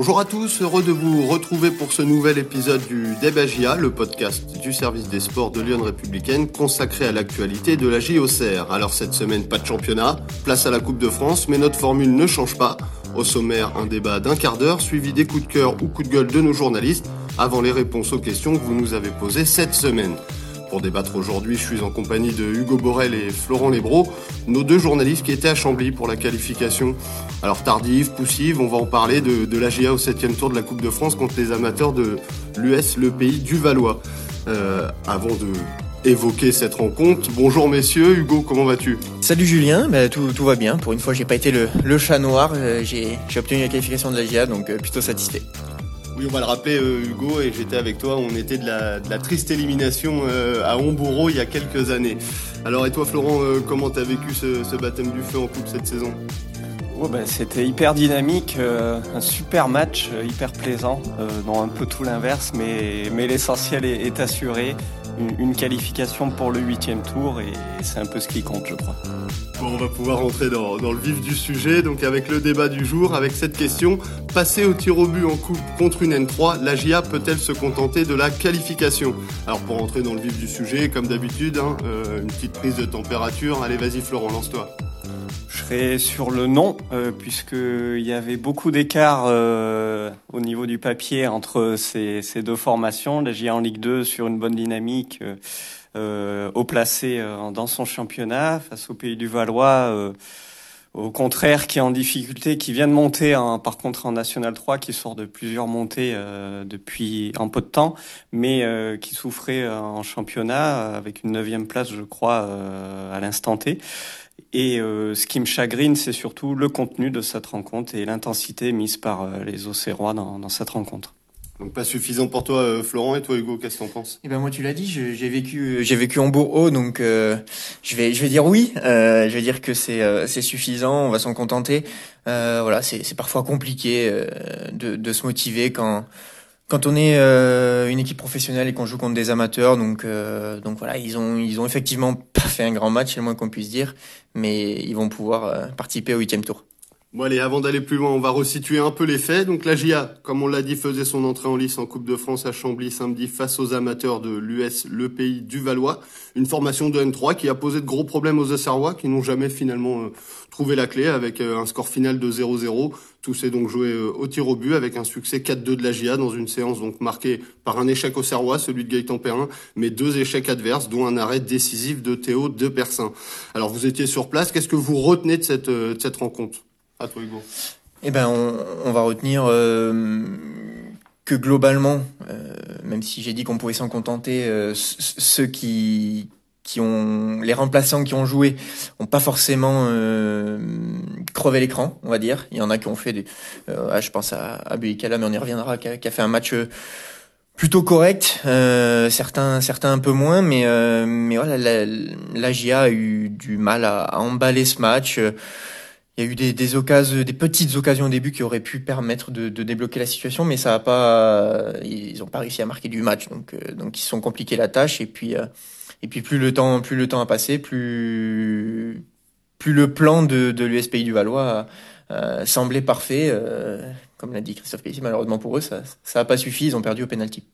Bonjour à tous, heureux de vous retrouver pour ce nouvel épisode du Débagia, le podcast du service des sports de Lyon Républicaine consacré à l'actualité de la JOCR. Alors cette semaine, pas de championnat, place à la Coupe de France, mais notre formule ne change pas. Au sommaire, un débat d'un quart d'heure suivi des coups de cœur ou coups de gueule de nos journalistes avant les réponses aux questions que vous nous avez posées cette semaine. Pour débattre aujourd'hui, je suis en compagnie de Hugo Borel et Florent Lebro, nos deux journalistes qui étaient à Chambly pour la qualification. Alors tardive, poussive, on va en parler de, l'AGA au 7 tour de la Coupe de France contre les amateurs de l'US, le pays du Valois. Euh, avant de évoquer cette rencontre. Bonjour messieurs, Hugo, comment vas-tu? Salut Julien, bah, tout, va bien. Pour une fois, j'ai pas été le, chat noir. Euh, j'ai obtenu la qualification de l'AGA, donc euh, plutôt satisfait. On va le rappeler, euh, Hugo, et j'étais avec toi. On était de la, triste élimination euh, à Hombourg il y a quelques années. Alors, et toi, Florent, euh, comment t'as vécu ce, baptême du feu en coupe cette saison? Oh, C'était hyper dynamique, un super match, hyper plaisant, un peu tout l'inverse, mais, mais l'essentiel est, assuré. Une, qualification pour le huitième tour, et c'est un peu ce qui compte, je crois. Bon, on va pouvoir rentrer dans, dans, le vif du sujet, donc avec le débat du jour, avec cette question. Passer au tir au but en coupe contre une N3, la GIA peut-elle se contenter de la qualification? Alors pour rentrer dans le vif du sujet, comme d'habitude, hein, euh, une petite prise de température. Allez, vas-y Florent, lance-toi. Je serais sur le non, euh, puisqu'il y avait beaucoup d'écart euh, au niveau du papier entre ces, ces, deux formations. La GIA en Ligue 2 sur une bonne dynamique. Euh, euh, haut placé euh, dans son championnat face au pays du Valois. Euh, au contraire, qui est en difficulté, qui vient de monter, en, par contre en National 3, qui sort de plusieurs montées depuis un peu de temps, mais qui souffrait en championnat avec une neuvième place, je crois, à l'instant T. Et ce qui me chagrine, c'est surtout le contenu de cette rencontre et l'intensité mise par les Auxerrois dans, dans cette rencontre. Donc pas suffisant pour toi, euh, Florent, et toi, Hugo, qu'est-ce que t'en penses? Eh ben moi, tu l'as dit, j'ai vécu, j'ai vécu en Bourg-Haut, donc euh, je vais, je vais dire oui. Euh, je vais dire que c'est, euh, c'est suffisant. On va s'en contenter. Euh, voilà, c'est, c'est parfois compliqué euh, de, de se motiver quand, quand on est une équipe professionnelle et qu'on joue contre des amateurs. Donc, donc voilà, ils ont, ils ont effectivement pas fait un grand match, c'est le moins qu'on puisse dire, mais ils vont pouvoir participer au huitième tour. Bon allez, avant d'aller plus loin, on va resituer un peu les faits. Donc la GIA, comme on l'a dit, faisait son entrée en lice en Coupe de France à Chambly samedi face aux amateurs de l'US, le pays du Valois. Une formation de N3 qui a posé de gros problèmes aux Auxerrois qui n'ont jamais finalement euh, trouvé la clé avec euh, un score final de 0-0. Tout s'est donc joué euh, au tir au but avec un succès 4-2 de la GIA dans une séance donc marquée par un échec au Serrois, celui de Gaëtan Perrin, mais deux échecs adverses, dont un arrêt décisif de Théo de Persin. Alors vous étiez sur place, qu'est-ce que vous retenez de cette, de cette rencontre? À Hugo. Eh ben, on, on va retenir euh, que globalement, euh, même si j'ai dit qu'on pouvait s'en contenter, euh, ceux qui qui ont les remplaçants qui ont joué ont pas forcément euh, crevé l'écran, on va dire. Il y en a qui ont fait des, euh, je pense à, à Buikala, mais on y reviendra, qui a, qui a fait un match plutôt correct. Euh, certains, certains un peu moins, mais mais voilà, la, la GIA a eu du mal à, à emballer ce match. Il y a eu des, occasions, des petites occasions au début qui auraient pu permettre de, débloquer la situation, mais ça a pas, ils ont pas réussi à marquer du match, donc euh, donc ils se sont compliqués la tâche et puis euh, plus le temps a passé, plus le plan de, l'USPI du Valois euh, semblait parfait, euh, comme l'a dit Christophe Pellissier. Malheureusement pour eux, ça ça a pas suffi, ils ont perdu au penalty.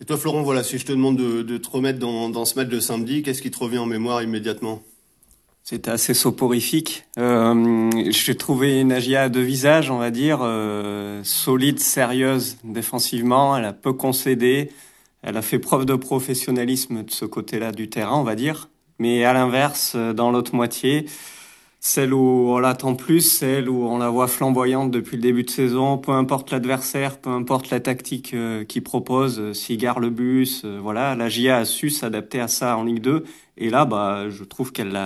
Et toi, Florent, voilà, si je te demande de, de te remettre dans, dans ce match de samedi, qu'est-ce qui te revient en mémoire immédiatement? C'était assez soporifique. Euh, J'ai trouvé une Agia à deux visages, on va dire, euh, solide, sérieuse défensivement. Elle a peu concédé. Elle a fait preuve de professionnalisme de ce côté-là du terrain, on va dire. Mais à l'inverse, dans l'autre moitié, celle où on l'attend plus, celle où on la voit flamboyante depuis le début de saison, peu importe l'adversaire, peu importe la tactique euh, qu'il propose, euh, s'il le bus, euh, voilà, la GIA a su s'adapter à ça en Ligue 2 et là, bah, je trouve qu'elle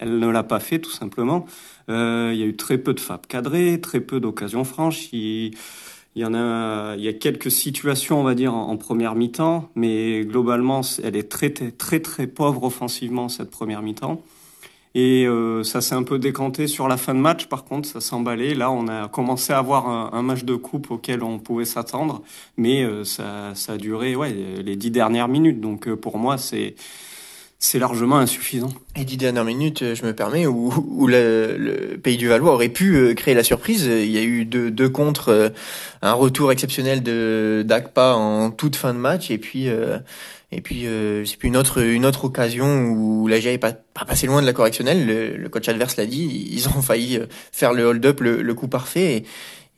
elle ne l'a pas fait tout simplement. Euh, il y a eu très peu de FAP cadrées, très peu d'occasions franches. Il, y en a, il y a quelques situations, on va dire, en, première mi-temps, mais globalement, elle est très, très, très pauvre offensivement cette première mi-temps. Et euh, ça s'est un peu décanté sur la fin de match. Par contre, ça emballé. Là, on a commencé à avoir un, match de coupe auquel on pouvait s'attendre, mais euh, ça, a duré les dix dernières minutes. Donc euh, pour moi, c'est largement insuffisant. Et dix dernières minutes, je me permets, où, le, Pays du Valois aurait pu créer la surprise. Il y a eu deux, deux contre, un retour exceptionnel de d'Akpa en toute fin de match, et puis et puis euh, c'est puis une autre une autre occasion où la GIA est pas, pas passé loin de la correctionnelle. Le, le coach adverse l'a dit, ils ont failli euh, faire le hold-up, le, le, coup parfait.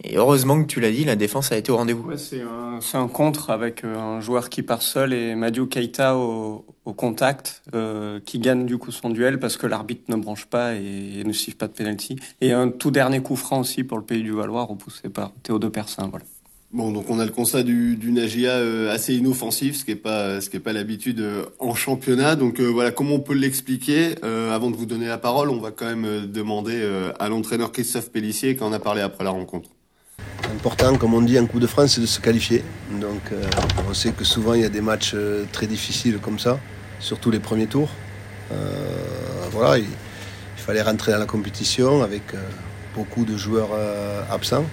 Et, heureusement que tu l'as dit, la défense a été au rendez-vous. Ouais, c'est un, un, contre avec euh, un joueur qui part seul et Madiou Keita au, au contact, euh, qui gagne du coup son duel parce que l'arbitre ne branche pas et, ne siffle pas de penalty. Et un tout dernier coup franc aussi pour le pays du Valois, repoussé par Théo de Persin. Voilà. Bon, donc on a le constat du, du Nagia euh, assez inoffensif, ce qui est pas qui l'habitude euh, en championnat. Donc euh, voilà, comment on peut l'expliquer Avant de vous donner la parole, on va quand même demander à l'entraîneur Christophe Pellissier quand on a parlé après la rencontre. Important, comme on dit en Coupe de France, c'est de se qualifier. Donc on sait que souvent il y a des matchs très difficiles comme ça, surtout les premiers tours. voilà, il, il, fallait rentrer dans la compétition avec beaucoup de joueurs absents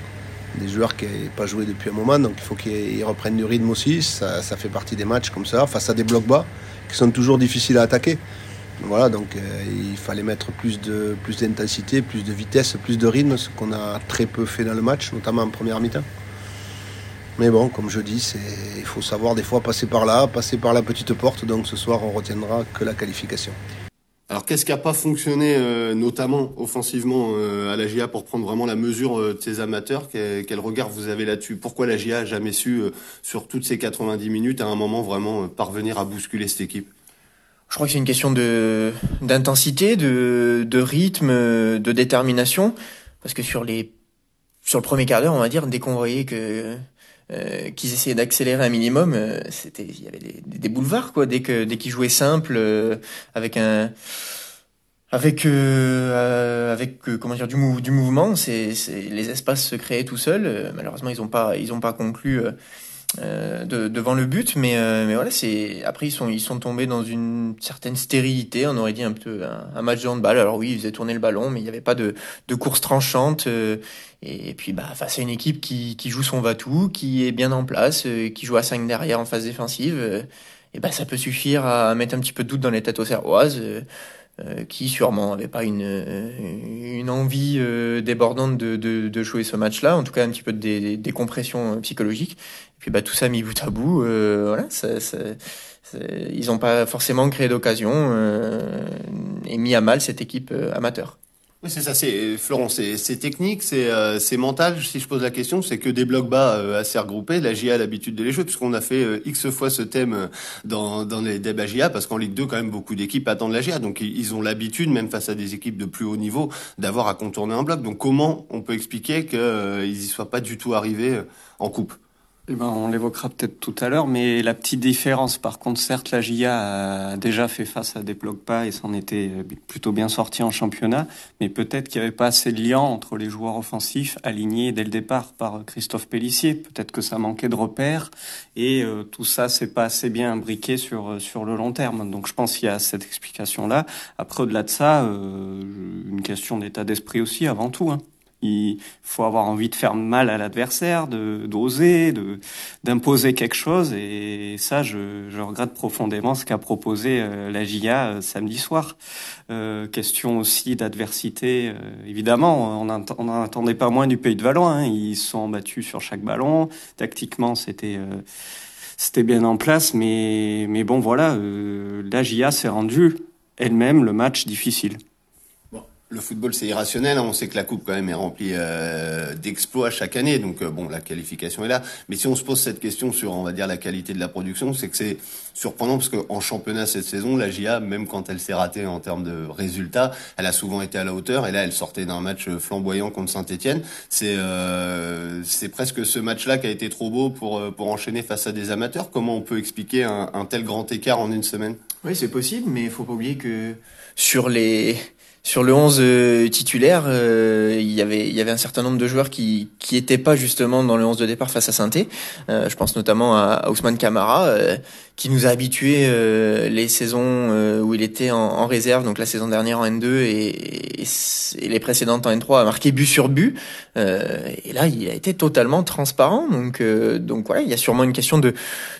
des joueurs qui n'ont pas joué depuis un moment, donc il faut qu'ils reprennent du rythme aussi. Ça, fait partie des matchs comme ça, face à des blocs bas qui sont toujours difficiles à attaquer. Voilà, donc euh, il fallait mettre plus d'intensité, plus de vitesse, plus de rythme, ce qu'on a très peu fait dans le match, notamment en première mi-temps. Mais bon, comme je dis, il faut savoir des fois passer par là, passer par la petite porte. Donc ce soir, on retiendra que la qualification. Alors qu'est-ce qui n'a pas fonctionné, euh, notamment offensivement euh, à la GIA pour prendre vraiment la mesure euh, de ces amateurs? Quel, regard vous avez là-dessus? Pourquoi la GIA a jamais su, sur toutes ces 90 minutes, à un moment vraiment parvenir à bousculer cette équipe? Je crois que c'est une question de d'intensité, de, de rythme, de détermination, parce que sur les sur le premier quart d'heure, on va dire, dès qu'on voyait que euh, qu'ils essayaient d'accélérer un minimum, euh, c'était il y avait des, des, boulevards quoi. Dès que dès qu'ils jouaient simple, euh, avec un avec avec comment dire du mouvement, c'est les espaces se créaient tout seuls. malheureusement, ils ont pas ils ont pas conclu. De, devant le but, mais mais voilà, c'est après ils sont ils sont tombés dans une certaine stérilité, on aurait dit un peu un, match de handball. Alors oui, ils faisaient tourner le ballon, mais il n'y avait pas de de course tranchante. Et puis bah face à une équipe qui, qui joue son va-tout, qui est bien en place, euh, qui joue à 5 derrière en phase défensive, euh, et bah ça peut suffire à mettre un petit peu de doute dans les têtes aux serroises, euh, qui sûrement n'avaient pas une, une envie débordante de, de, de, jouer ce match-là, en tout cas un petit peu de décompression psychologique. Et puis bah tout ça mis bout à bout, voilà, ça, ça, ils n'ont pas forcément créé d'occasion et mis à mal cette équipe amateur. C'est ça, c'est Florent, c'est technique, c'est euh, mental. Si je pose la question, c'est que des blocs bas euh, assez regroupés. La GIA a l'habitude de les jouer, puisqu'on a fait euh, x fois ce thème euh, dans, dans les débats GIA, parce qu'en Ligue 2, quand même, beaucoup d'équipes attendent la GIA. Donc, ils ont l'habitude, même face à des équipes de plus haut niveau, d'avoir à contourner un bloc. Donc, comment on peut expliquer qu'ils y soient pas du tout arrivés en coupe? Eh ben, on l'évoquera peut-être tout à l'heure, mais la petite différence, par contre, certes, la GIA a déjà fait face à des blocs pas et s'en était plutôt bien sorti en championnat, mais peut-être qu'il n'y avait pas assez de lien entre les joueurs offensifs alignés dès le départ par Christophe Pellissier. Peut-être que ça manquait de repères et euh, tout ça, c'est pas assez bien imbriqué sur sur le long terme. Donc, je pense qu'il y a cette explication-là. Après, au-delà de ça, euh, une question d'état d'esprit aussi, avant tout. Hein. Il faut avoir envie de faire mal à l'adversaire, de d'oser, de d'imposer quelque chose. Et ça, je, regrette profondément ce qu'a proposé euh, la GIA euh, samedi soir. Euh, question aussi d'adversité. évidemment, on n'en attendait pas moins du Pays de Valois. Hein. Ils se sont battus sur chaque ballon. Tactiquement, c'était c'était bien en place, mais mais bon, voilà, la GIA s'est rendue elle-même le match difficile le football c'est irrationnel. Hein. On sait que la coupe quand même est remplie euh, d'exploits chaque année, donc euh, bon la qualification est là. Mais si on se pose cette question sur on va dire la qualité de la production, c'est que c'est surprenant parce qu'en championnat cette saison, la GIA même quand elle s'est ratée en termes de résultats, elle a souvent été à la hauteur. Et là elle sortait d'un match flamboyant contre Saint-Étienne. C'est euh, c'est presque ce match-là qui a été trop beau pour pour enchaîner face à des amateurs. Comment on peut expliquer un, un tel grand écart en une semaine? Oui c'est possible, mais il faut pas oublier que sur les sur le 11 euh, titulaire, euh, il y avait un certain nombre de joueurs qui qui étaient pas justement dans le 11 de départ face à saint euh, je pense notamment à, Ousmane Camara qui nous a habitués euh, les saisons euh, où il était en, en, réserve, donc la saison dernière en N2 et, et, les précédentes en N3, a marqué but sur but. Euh, et là, il a été totalement transparent. Donc, euh, donc voilà, il y a sûrement une question de,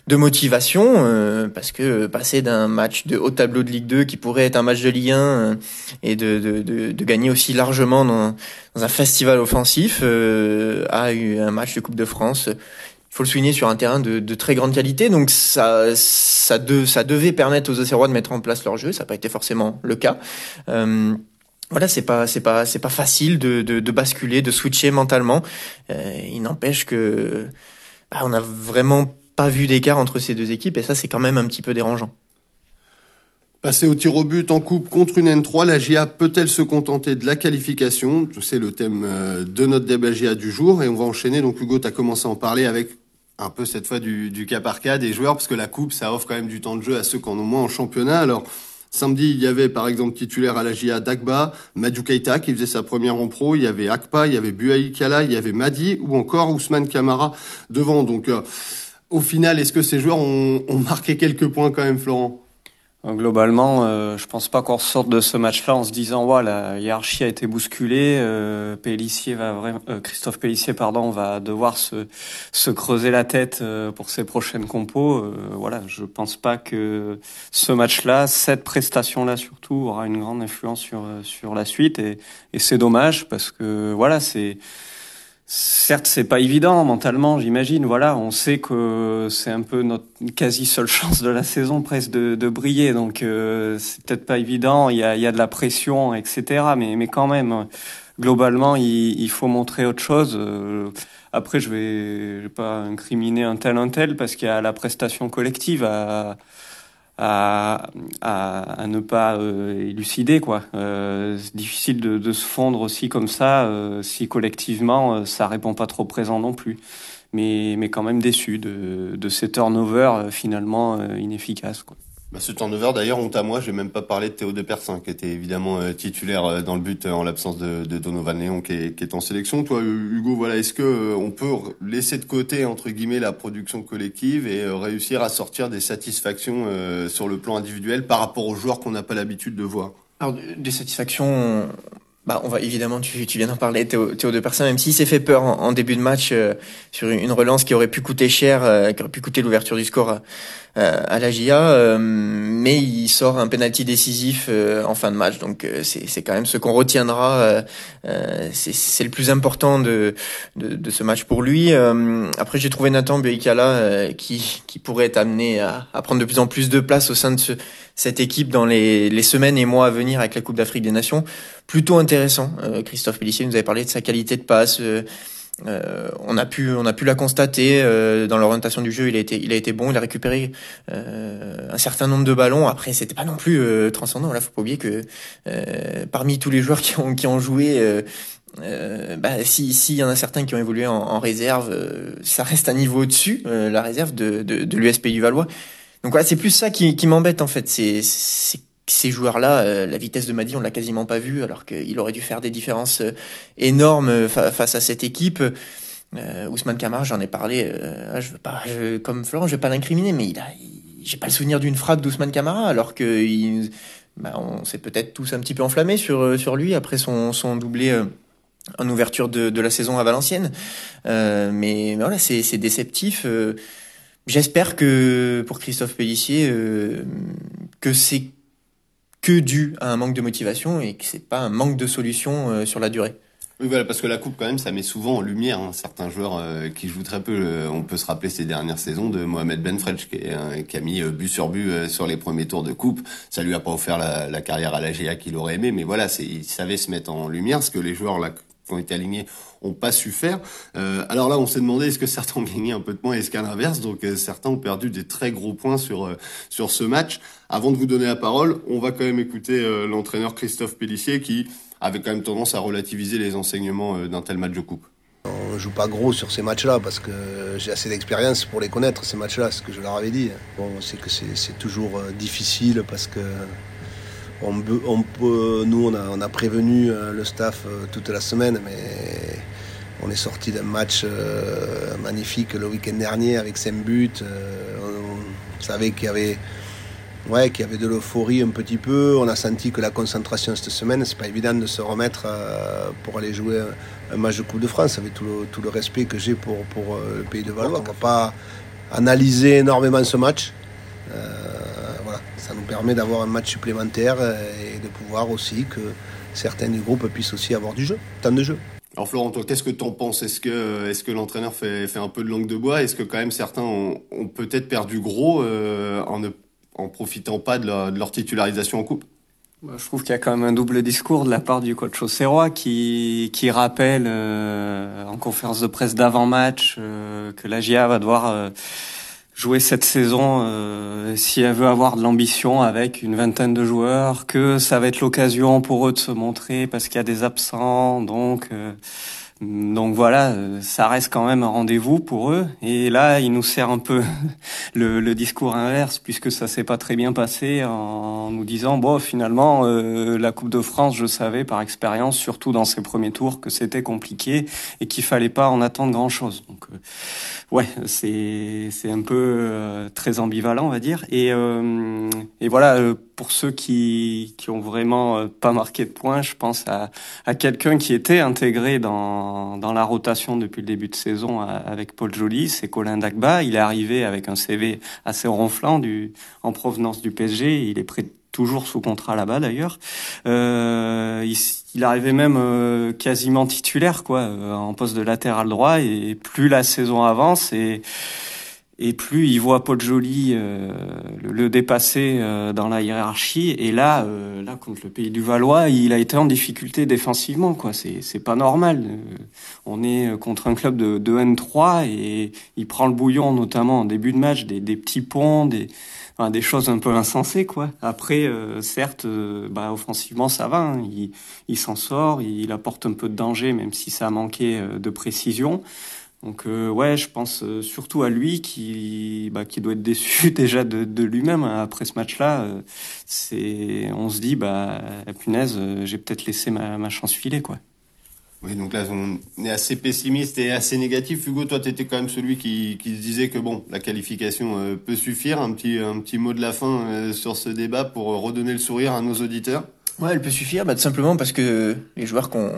de motivation parce que passer d'un match de haut tableau de Ligue 2 qui pourrait être un match de Ligue 1 et de, de, de, de, gagner aussi largement dans, dans un festival offensif à un match de Coupe de France faut le souligner sur un terrain de, de très grande qualité. Donc ça, ça, de, ça devait permettre aux Auxerrois de mettre en place leur jeu. Ça n'a pas été forcément le cas. Euh, voilà, c'est pas, c'est pas, c'est pas facile de, de, de, basculer, de switcher mentalement. Euh, il n'empêche que bah, on n'a vraiment pas vu d'écart entre ces deux équipes et ça, c'est quand même un petit peu dérangeant. Passer au tir au but en coupe contre une N3, la GIA peut-elle se contenter de la qualification? C'est le thème euh, de notre débat GIA du jour et on va enchaîner. Donc Hugo, tu as commencé à en parler avec un peu cette fois du, du cas par cas des joueurs, parce que la coupe, ça offre quand même du temps de jeu à ceux qui en ont moins en championnat. Alors, samedi, il y avait par exemple titulaire à la GIA Dagba, Madou Keita qui faisait sa première en pro, il y avait Akpa, il y avait Buaï Kala, il y avait Madi ou encore Ousmane Kamara devant. Donc, euh, au final, est-ce que ces joueurs ont, ont marqué quelques points quand même, Florent? Globalement, euh, je pense pas qu'on ressorte de ce match-là en se disant ouais la hiérarchie a été bousculée. Euh, va vraiment, euh, Christophe Pellissier pardon va devoir se se creuser la tête euh, pour ses prochaines compos. Euh, voilà, je pense pas que ce match-là, cette prestation-là surtout, aura une grande influence sur sur la suite et, et c'est dommage parce que voilà c'est Certes, c'est pas évident mentalement, j'imagine. Voilà, on sait que c'est un peu notre quasi seule chance de la saison presque de, de briller, donc euh, c'est peut-être pas évident. Il y a, y a de la pression, etc. Mais, mais quand même, globalement, il, il faut montrer autre chose. Euh, après, je vais, je vais pas incriminer un tel un tel parce qu'il y a la prestation collective à à, à, à ne pas euh, élucider quoi. Euh, c'est difficile de, de, se fondre aussi comme ça euh, si collectivement euh, ça répond pas trop présent non plus. Mais, mais quand même déçu de, de ces turnovers finalement inefficaces quoi. Bah, ce turnover, d'ailleurs, honte à moi, j'ai même pas parlé de Théo de Persin, qui était évidemment euh, titulaire euh, dans le but euh, en l'absence de, Donovan Léon, qui est, qui est, en sélection. Toi, Hugo, voilà, est-ce que on peut laisser de côté entre guillemets la production collective et réussir à sortir des satisfactions sur le plan individuel par rapport aux joueurs qu'on n'a pas l'habitude de voir? Alors, des satisfactions, bah, on va évidemment, tu, viens d'en parler, Théo, Théo de Persin, même s'il s'est fait peur en, début de match euh, sur une, relance qui aurait pu coûter cher, euh, qui aurait pu coûter l'ouverture du score euh, à la GIA, mais il sort un penalty décisif en fin de match, donc c'est quand même ce qu'on retiendra. c'est le plus important de, de, ce match pour lui. après, j'ai trouvé Nathan Beikala qui, qui pourrait être amené à, prendre de plus en plus de place au sein de ce, cette équipe dans les, les semaines et mois à venir avec la Coupe d'Afrique des Nations plutôt intéressant. Euh, Christophe Pellissier nous avait parlé de sa qualité de passe. Euh, euh, on a pu on a pu la constater dans l'orientation du jeu. Il a été il a été bon. Il a récupéré un certain nombre de ballons. Après c'était pas non plus transcendant. Là faut pas oublier que parmi tous les joueurs qui ont qui ont joué. Euh, bah, si s'il y en a certains qui ont évolué en, en réserve, ça reste un niveau au-dessus la réserve de, de, de l'USP du Valois. Donc voilà, c'est plus ça qui, qui m'embête en fait. C'est ces joueurs-là, euh, la vitesse de Madi, on l'a quasiment pas vu, alors qu'il aurait dû faire des différences euh, énormes euh, face à cette équipe. Ousmane Kamara, j'en ai parlé. Ah, je veux pas, comme Florent, je vais pas l'incriminer, mais il a, j'ai pas le souvenir d'une frappe d'Ousmane Kamara, alors que il, bah, on s'est peut-être tous un petit peu enflammés sur sur lui après son son doublé en ouverture de, de la saison à Valenciennes. mais, mais voilà, c'est c'est déceptif. J'espère que pour Christophe Pellissier, que c'est que dû à un manque de motivation et que c'est pas un manque de solution euh, sur la durée. Oui, voilà, parce que la coupe, quand même, ça met souvent en lumière hein, certains joueurs euh, qui jouent très peu. Euh, on peut se rappeler ces dernières saisons de Mohamed Benfredj, qui, a mis but sur but sur les premiers tours de coupe. Ça lui a pas offert la, carrière à la GA qu'il aurait aimé, mais voilà, il savait se mettre en lumière, ce que les joueurs là, qui ont été alignés ont pas su faire. Euh, alors là, on s'est demandé est-ce que certains ont gagné un peu de points, est-ce qu'à l'inverse, donc euh, certains ont perdu des très gros points sur euh, sur ce match. Avant de vous donner la parole, on va quand même écouter l'entraîneur Christophe Pellissier qui avait quand même tendance à relativiser les enseignements d'un tel match de coupe. On joue pas gros sur ces matchs-là parce que j'ai assez d'expérience pour les connaître ces matchs-là, ce que je leur avais dit. Bon, c'est que c'est toujours difficile parce que on, nous, on a prévenu le staff toute la semaine, mais on est sorti d'un match euh, magnifique le week-end dernier avec 5 buts. Euh, savait qu'il y avait ouais, qu'il y avait de l'euphorie un petit peu. On a senti que la concentration cette semaine, c'est pas évident de se remettre euh, pour aller jouer un, match de Coupe de France avec tout le, tout le respect que j'ai pour, pour le pays de Valois. On va pas analyser énormément ce match. Voilà, ça nous permet d'avoir un match supplémentaire et de pouvoir aussi que certains du groupe puissent aussi avoir du jeu, temps de jeu. Alors Florent, toi, qu'est-ce que tu en penses? Est-ce que, est que l'entraîneur fait, fait un peu de langue de bois? Est-ce que quand même certains ont, peut-être perdu gros en ne en profitant pas de leur, titularisation en coupe? Bah, je trouve qu'il y a quand même un double discours de la part du coach Auxerrois qui, qui rappelle euh, en conférence de presse d'avant-match euh, que la GIA va devoir euh, jouer cette saison si elle veut avoir de l'ambition avec une vingtaine de joueurs, que ça va être l'occasion pour eux de se montrer parce qu'il y a des absents, donc donc voilà, euh, ça reste quand même un rendez-vous pour eux. Et là, il nous sert un peu le, le discours inverse, puisque ça s'est pas très bien passé, en nous disant bon, finalement, euh, la Coupe de France, je savais par expérience, surtout dans ces premiers tours, que c'était compliqué et qu'il fallait pas en attendre grand-chose. Donc euh, ouais, c'est c'est un peu très ambivalent, on va dire. Et et voilà, pour ceux qui qui ont vraiment pas marqué de points, je pense à à quelqu'un qui était intégré dans dans, la rotation depuis le début de saison avec Paul Joly, c'est Colin Dagba. Il est arrivé avec un CV assez ronflant du, en provenance du PSG. Il est prêt toujours sous contrat là-bas d'ailleurs. Euh, il, il, arrivait même euh, quasiment titulaire quoi, euh, en poste de latéral droit. Et plus la saison avance et et plus il voit Paul euh, le, dépasser euh, dans la hiérarchie. Et là, euh, là contre le pays du Valois, il a été en difficulté défensivement. quoi. C'est c'est pas normal. on est contre un club de, de N3 et il prend le bouillon, notamment en début de match, des, des petits ponts, des enfin, des choses un peu insensées. quoi. Après, certes, bah, offensivement, ça va. Hein. Il, il s'en sort, il apporte un peu de danger, même si ça a manqué de précision. Donc euh, ouais, je pense euh, surtout à lui qui bah, qui doit être déçu déjà de, de lui-même hein. après ce match-là. Euh, c'est on se dit bah punaise, j'ai peut-être laissé ma, ma chance filer quoi. Oui, donc là on est assez pessimiste et assez négatif. Hugo, toi tu étais quand même celui qui, qui se disait que bon, la qualification peut suffire. Un petit un petit mot de la fin sur ce débat pour redonner le sourire à nos auditeurs. Ouais, elle peut suffire, bah, tout simplement parce que les joueurs qu'on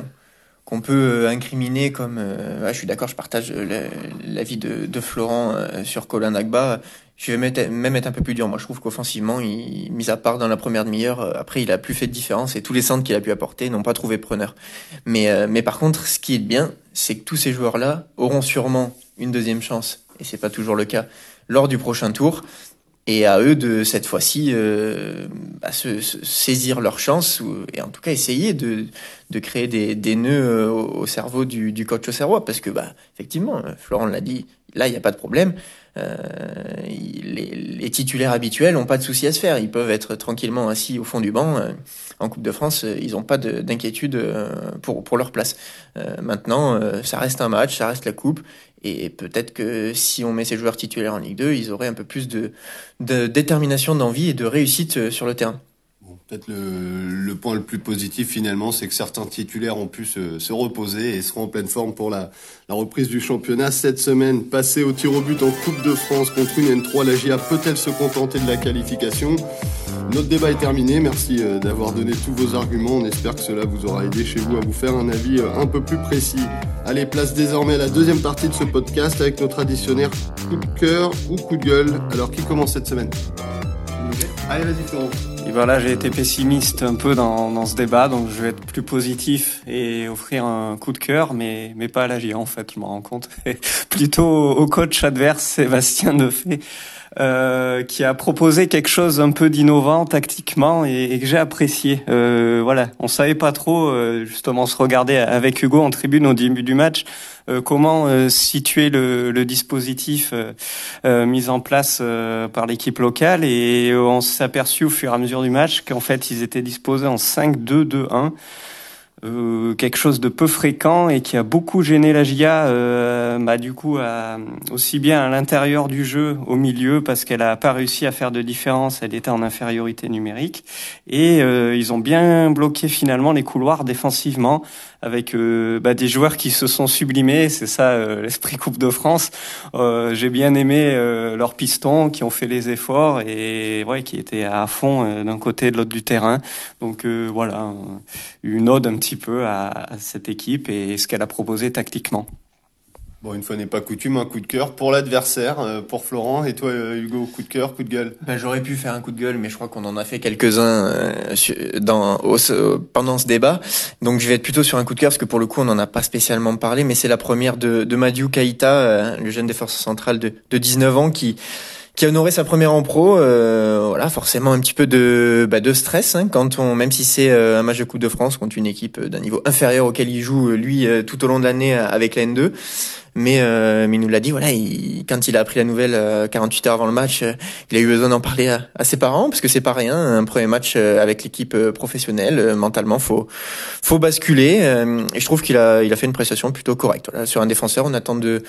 qu'on peut euh, incriminer comme euh, je suis d'accord je partage euh, l'avis de, de Florent sur Colin Agba je vais même être un peu plus dur. Moi je trouve qu'offensivement mis à part dans la première demi-heure après il a plus fait de différence et tous les centres qu'il a pu apporter n'ont pas trouvé preneur. Mais mais par contre ce qui est bien c'est que tous ces joueurs là auront sûrement une deuxième chance et c'est pas toujours le cas lors du prochain tour et à eux de cette fois-ci euh, bah, se, saisir leur chance ou, et en tout cas essayer de, de créer des, des nœuds euh, au, cerveau du, du coach au cerveau parce que bah effectivement Florent l'a dit là il n'y a pas de problème. Euh, les, les, titulaires habituels n'ont pas de souci à se faire. Ils peuvent être tranquillement assis au fond du banc euh, en Coupe de France ils n'ont pas d'inquiétude euh, pour pour leur place. Maintenant ça reste un match ça reste la coupe et peut-être que si on met ces joueurs titulaires en Ligue 2, ils auraient un peu plus de, détermination, d'envie et de réussite euh, sur le terrain. Peut-être le, point le plus positif finalement, c'est que certains titulaires ont pu se, se, reposer et seront en pleine forme pour la, la, reprise du championnat. Cette semaine, passée au tir au but en Coupe de France contre une N3, la GIA peut-elle se contenter de la qualification? Notre débat est terminé. Merci euh, d'avoir donné tous vos arguments. On espère que cela vous aura aidé chez vous à vous faire un avis euh, un peu plus précis. Allez, place désormais à la deuxième partie de ce podcast avec notre additionnaire coup de cœur ou coup de gueule. Alors qui commence cette semaine? Allez, vas-y Florent. Et voilà, j'ai été pessimiste un peu dans, dans, ce débat, donc je vais être plus positif et offrir un coup de cœur, mais, mais pas à la GIA en fait, je me rends compte. Plutôt au coach adverse, Sébastien Defay, euh, qui a proposé quelque chose un peu d'innovant tactiquement et, et que j'ai apprécié. Euh, voilà, on savait pas trop, euh, justement, se regarder avec Hugo en tribune au début du match. Euh, comment euh, situer le, le dispositif mis en place par l'équipe locale et on s'est aperçu au fur et à mesure du match qu'en fait ils étaient disposés en 5-2-2-1. Euh, quelque chose de peu fréquent et qui a beaucoup gêné la GIA, euh, bah, du coup, aussi bien à l'intérieur du jeu, au milieu, parce qu'elle a pas réussi à faire de différence, elle était en infériorité numérique, et euh, ils ont bien bloqué finalement les couloirs défensivement, avec euh, bah, des joueurs qui se sont sublimés, c'est ça euh, l'esprit Coupe de France. J'ai bien aimé leurs pistons, qui ont fait les efforts et ouais, qui étaient à fond d'un côté et de l'autre du terrain. Donc voilà, une ode un petit peu à, cette équipe et ce qu'elle a proposé tactiquement. Bon, une fois n'est pas coutume, un coup de cœur pour l'adversaire, euh, pour Florent. Et toi, euh, Hugo, coup de cœur, coup de gueule ben, J'aurais pu faire un coup de gueule, mais je crois qu'on en a fait quelques-uns euh, dans, pendant ce débat. Donc je vais être plutôt sur un coup de cœur, parce que pour le coup, on n'en a pas spécialement parlé, mais c'est la première de, de Madiou Kaita, le jeune défenseur central de, de 19 ans, qui qui a honoré sa première en pro. Euh, voilà, forcément un petit peu de bah, de stress hein, quand on, même si c'est un match de Coupe de France contre une équipe d'un niveau inférieur auquel il joue lui tout au long de l'année avec la N2. Mais, mais il nous l'a dit, voilà, il, quand il a appris la nouvelle 48 heures avant le match, il a eu besoin d'en parler à, à, ses parents parce que c'est pas rien, un premier match avec l'équipe professionnelle, mentalement faut faut basculer. et je trouve qu'il a il a fait une prestation plutôt correcte. Voilà, sur un défenseur, on attend de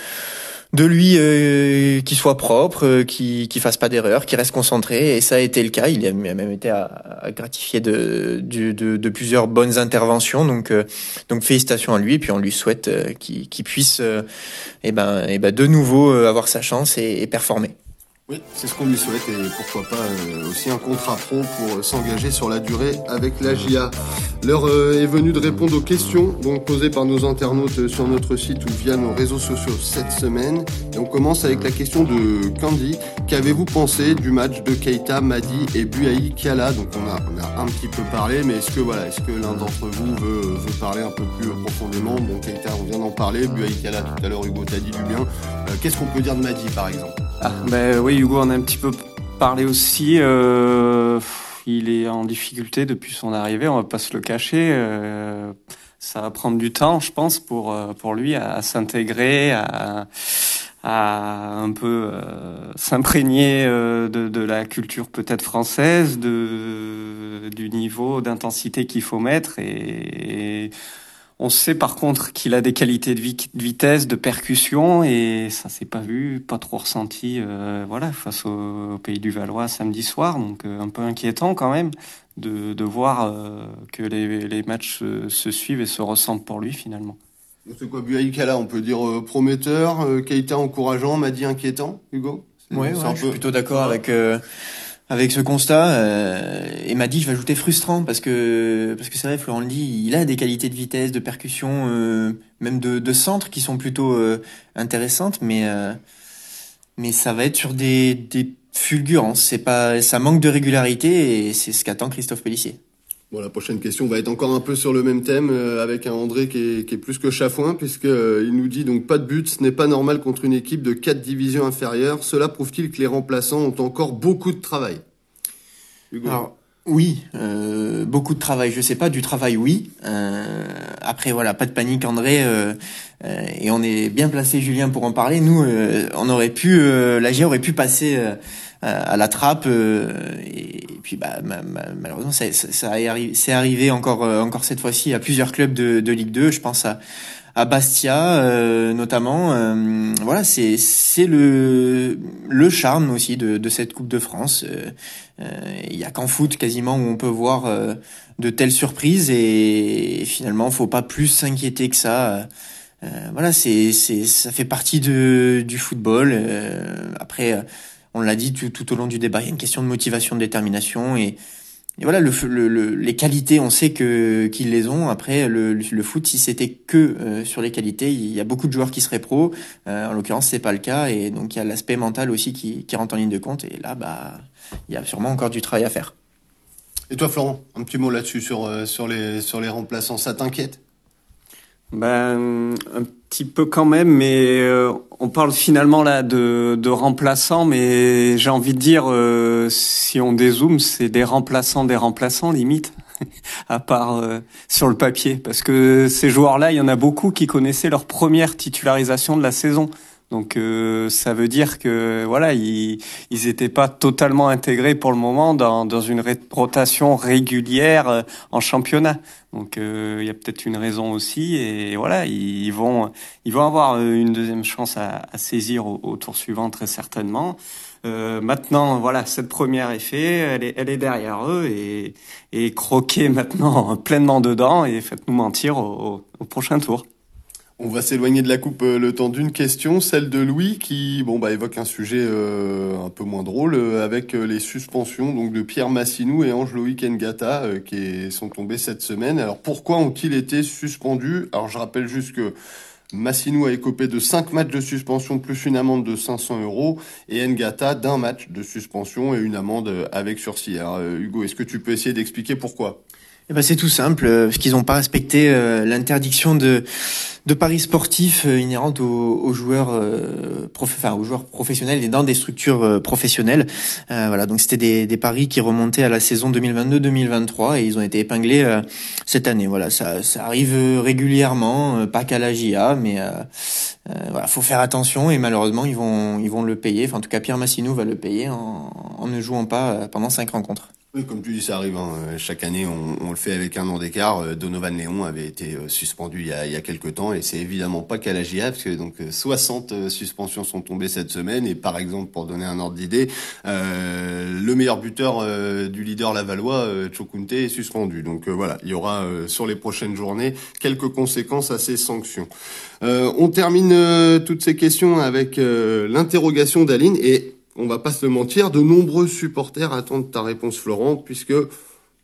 de lui euh, qui soit propre, euh, qui qui fasse pas d'erreur, qui reste concentré et ça a été le cas. Il a même été à, gratifié de, de, de, plusieurs bonnes interventions. Donc euh, donc félicitations à lui et puis on lui souhaite qu'il puisse eh ben eh ben de nouveau avoir sa chance et performer. Oui, c'est ce qu'on lui souhaite et pourquoi pas euh, aussi un contrat pro pour s'engager sur la durée avec la GIA. L'heure euh, est venue de répondre aux questions posées par nos internautes sur notre site ou via nos réseaux sociaux cette semaine. Et on commence avec la question de Candy. Qu'avez-vous pensé du match de Keita, Madi et Buaï Kala Donc on a, on a un petit peu parlé, mais est-ce que voilà, est-ce que l'un d'entre vous veut, parler un peu plus profondément? Bon, Keita, on vient d'en parler. Buaï Kala, tout à l'heure, Hugo t'a dit du bien. Euh, qu'est-ce qu'on peut dire de Madi, par exemple? Ah, ben Hugo en a un petit peu parlé aussi. Euh, il est en difficulté depuis son arrivée, on va pas se le cacher. Euh, ça va prendre du temps, je pense, pour euh, pour lui à, s'intégrer, à, un peu s'imprégner de, de, la culture peut-être française, de du niveau d'intensité qu'il faut mettre et, et on sait par contre qu'il a des qualités de, vitesse, de percussion, et ça s'est pas vu, pas trop ressenti, euh, voilà, face au, Pays du Valois samedi soir. Donc euh, un peu inquiétant quand même de, de voir euh, que les, les matchs se, suivent et se ressentent pour lui finalement. C'est quoi, Buaïkala, on peut dire prometteur, Keita encourageant, Madi inquiétant, Hugo? Oui, ouais, je suis plutôt d'accord avec avec ce constat euh, et m'a dit je vais ajouter frustrant parce que parce que c'est vrai Florent le dit il a des qualités de vitesse de percussion euh, même de, de centre qui sont plutôt euh, intéressantes mais euh, mais ça va être sur des des fulgurances. C'est pas ça manque de régularité et c'est ce qu'attend Christophe Pellissier Bon, la prochaine question va être encore un peu sur le même thème, avec un André qui est, qui est plus que chafouin, puisque il nous dit donc pas de but, ce n'est pas normal contre une équipe de quatre divisions inférieures. Cela prouve-t-il que les remplaçants ont encore beaucoup de travail? Alors, oui, euh, beaucoup de travail. Je sais pas, du travail, oui. Euh, après, voilà, pas de panique, André. Euh, et on est bien placé, Julien, pour en parler. Nous, on aurait pu, la G aurait pu passer à la trappe. et, puis, bah, malheureusement, ça, ça, ça c'est arrivé encore, encore cette fois-ci à plusieurs clubs de, de Ligue 2. Je pense à à Bastia euh, notamment. Euh, voilà, c'est c'est le le charme aussi de, de cette Coupe de France. Euh, il y a qu'en foot quasiment où on peut voir de telles surprises et, finalement faut pas plus s'inquiéter que ça. voilà, c'est c'est ça fait partie de du football. après, on l'a dit tout, tout au long du débat, il y a une question de motivation, de détermination et et voilà, le, le, les qualités, on sait que qu'ils les ont. Après, le, le foot, si c'était que euh, sur les qualités, il y a beaucoup de joueurs qui seraient pros. Euh, en l'occurrence, c'est pas le cas, et donc il y a l'aspect mental aussi qui, qui rentre en ligne de compte. Et là, bah, il y a sûrement encore du travail à faire. Et toi, Florent, un petit mot là-dessus sur euh, sur les sur les remplaçants, ça t'inquiète? Ben, un petit peu quand même, mais euh, on parle finalement là de, remplaçants, mais j'ai envie de dire, euh, si on dézoome, c'est des remplaçants des remplaçants limite, à part euh, sur le papier, parce que ces joueurs-là, il y en a beaucoup qui connaissaient leur première titularisation de la saison. Donc euh, ça veut dire que voilà, ils ils étaient pas totalement intégrés pour le moment dans dans une rotation régulière euh, en championnat. Donc euh, il y a peut-être une raison aussi et voilà, ils vont ils vont avoir une deuxième chance à, saisir au, tour suivant très certainement. Euh, maintenant, voilà, cette première est faite, elle est, elle est derrière eux et, et croquez maintenant pleinement dedans et faites-nous mentir au prochain tour. On va s'éloigner de la coupe euh, le temps d'une question, celle de Louis qui bon bah évoque un sujet euh, un peu moins drôle euh, avec les suspensions donc de Pierre Massinou et Ange-Loïc Ngata qui sont tombés cette semaine. Alors pourquoi ont-ils été suspendus? Alors je rappelle juste que Massinou a écopé de 5 matchs de suspension plus une amende de 500 euros et Ngata d'un match de suspension et une amende avec sursis. Alors Hugo, est-ce que tu peux essayer d'expliquer pourquoi? Eh ben c'est tout simple, parce qu'ils n'ont pas respecté l'interdiction de de paris sportifs euh, inhérentes aux, aux joueurs, euh, enfin, aux joueurs professionnels et dans des structures euh, professionnelles. Euh, voilà, donc c'était des, des, paris qui remontaient à la saison 2022-2023 et ils ont été épinglés euh, cette année. Voilà, ça, ça arrive régulièrement, pas qu'à la GIA, mais voilà, faut faire attention et malheureusement ils vont ils vont le payer. Enfin, en tout cas, Pierre Massinou va le payer en, en ne jouant pas pendant cinq rencontres. Comme tu dis, ça arrive. Hein. Chaque année, on, le fait avec un an d'écart. Euh, Donovan Léon avait été euh, suspendu il y a, il quelques temps, et c'est évidemment pas qu'à la GIA, parce que donc 60 euh, suspensions sont tombées cette semaine. Et par exemple, pour donner un ordre d'idée, euh, le meilleur buteur euh, du leader lavallois, euh, est suspendu. Donc voilà, il y aura sur les prochaines journées quelques conséquences à ces sanctions. on termine toutes ces questions avec l'interrogation d'Aline et on va pas se mentir, de nombreux supporters attendent ta réponse, Florent, puisque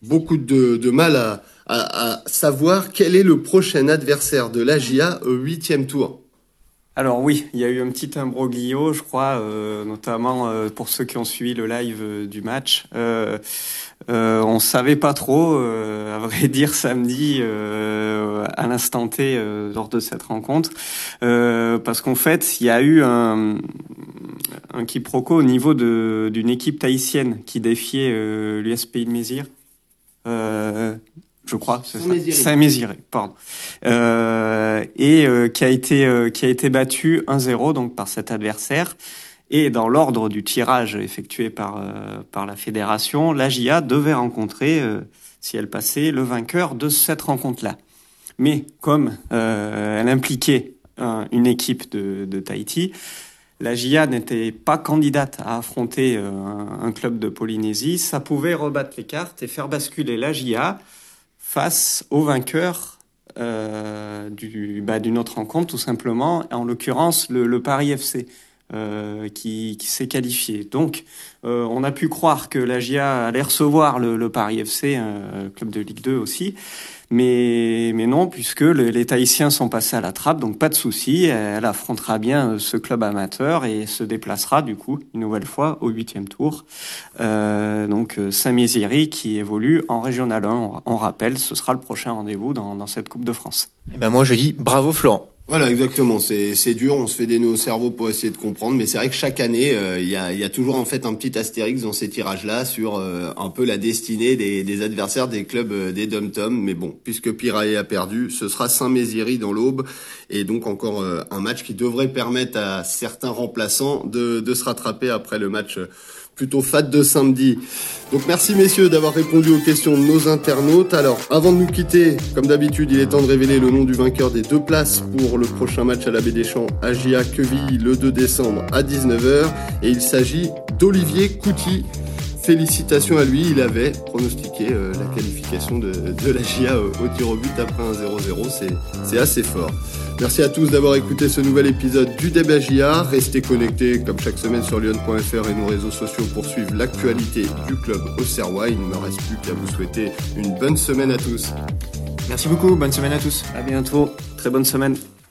beaucoup de, mal à, savoir quel est le prochain adversaire de l'AGIA au huitième tour. Alors oui, il y a eu un petit imbroglio, je crois, euh, notamment euh, pour ceux qui ont suivi le live euh, du match. Euh, on savait pas trop, à vrai dire, samedi à l'instant T lors de cette rencontre, parce qu'en fait, il y a eu un, un quiproquo au niveau d'une équipe tahitienne qui défiait l'USPI de Mézir. Euh, je crois, c'est. Saint-Méziré, pardon. Euh, et euh, qui a été euh, qui a été battu 1-0 donc par cet adversaire. Et dans l'ordre du tirage effectué par par la fédération, la GIA devait rencontrer, si elle passait, le vainqueur de cette rencontre-là. Mais comme elle impliquait une équipe de, de Tahiti, la GIA n'était pas candidate à affronter euh, un club de Polynésie, ça pouvait rebattre les cartes et faire basculer la GIA face au vainqueur euh, du, bah, d'une autre rencontre, tout simplement, en l'occurrence le, le Paris FC. Euh, qui, s'est qualifié. Donc, euh, on a pu croire que la GIA allait recevoir le, Paris FC, un club de Ligue 2 aussi, mais, non, puisque les Tahitiens sont passés à la trappe, donc pas de souci. Elle affrontera bien euh, ce club amateur et se déplacera du coup une nouvelle fois au huitième tour. Euh, donc euh, Saint-Méziry qui évolue en Régional 1. On, rappelle, ce sera le prochain rendez-vous dans, cette Coupe de France. Eh ben moi je dis bravo Florent. Voilà, exactement. C'est dur. On se fait des nœuds au cerveau pour essayer de comprendre, mais c'est vrai que chaque année, euh, il y, a, toujours en fait un petit astérix dans ces tirages-là sur euh, un peu la destinée des, adversaires des clubs euh, des dom tom Mais bon, puisque Pirae a perdu, ce sera Saint-Méziry dans l'aube, et donc encore un match qui devrait permettre à certains remplaçants de, de se rattraper après le match plutôt fat de samedi. Donc merci messieurs d'avoir répondu aux questions de nos internautes. Alors avant de nous quitter, comme d'habitude, il est temps de révéler le nom du vainqueur des deux places pour le prochain match à la Baie des Champs Agia Quevilly le 2 décembre à 19h. Et il s'agit d'Olivier Couty. Félicitations à lui, il avait pronostiqué euh, la qualification de, de la GIA au, au tir au but après un 0-0, c'est assez fort. Merci à tous d'avoir écouté ce nouvel épisode du Débat JA. Restez connectés comme chaque semaine sur lyon.fr et nos réseaux sociaux pour suivre l'actualité du club au Serrois. Il ne me reste plus qu'à vous souhaiter une bonne semaine à tous. Merci beaucoup, bonne semaine à tous. À bientôt, très bonne semaine.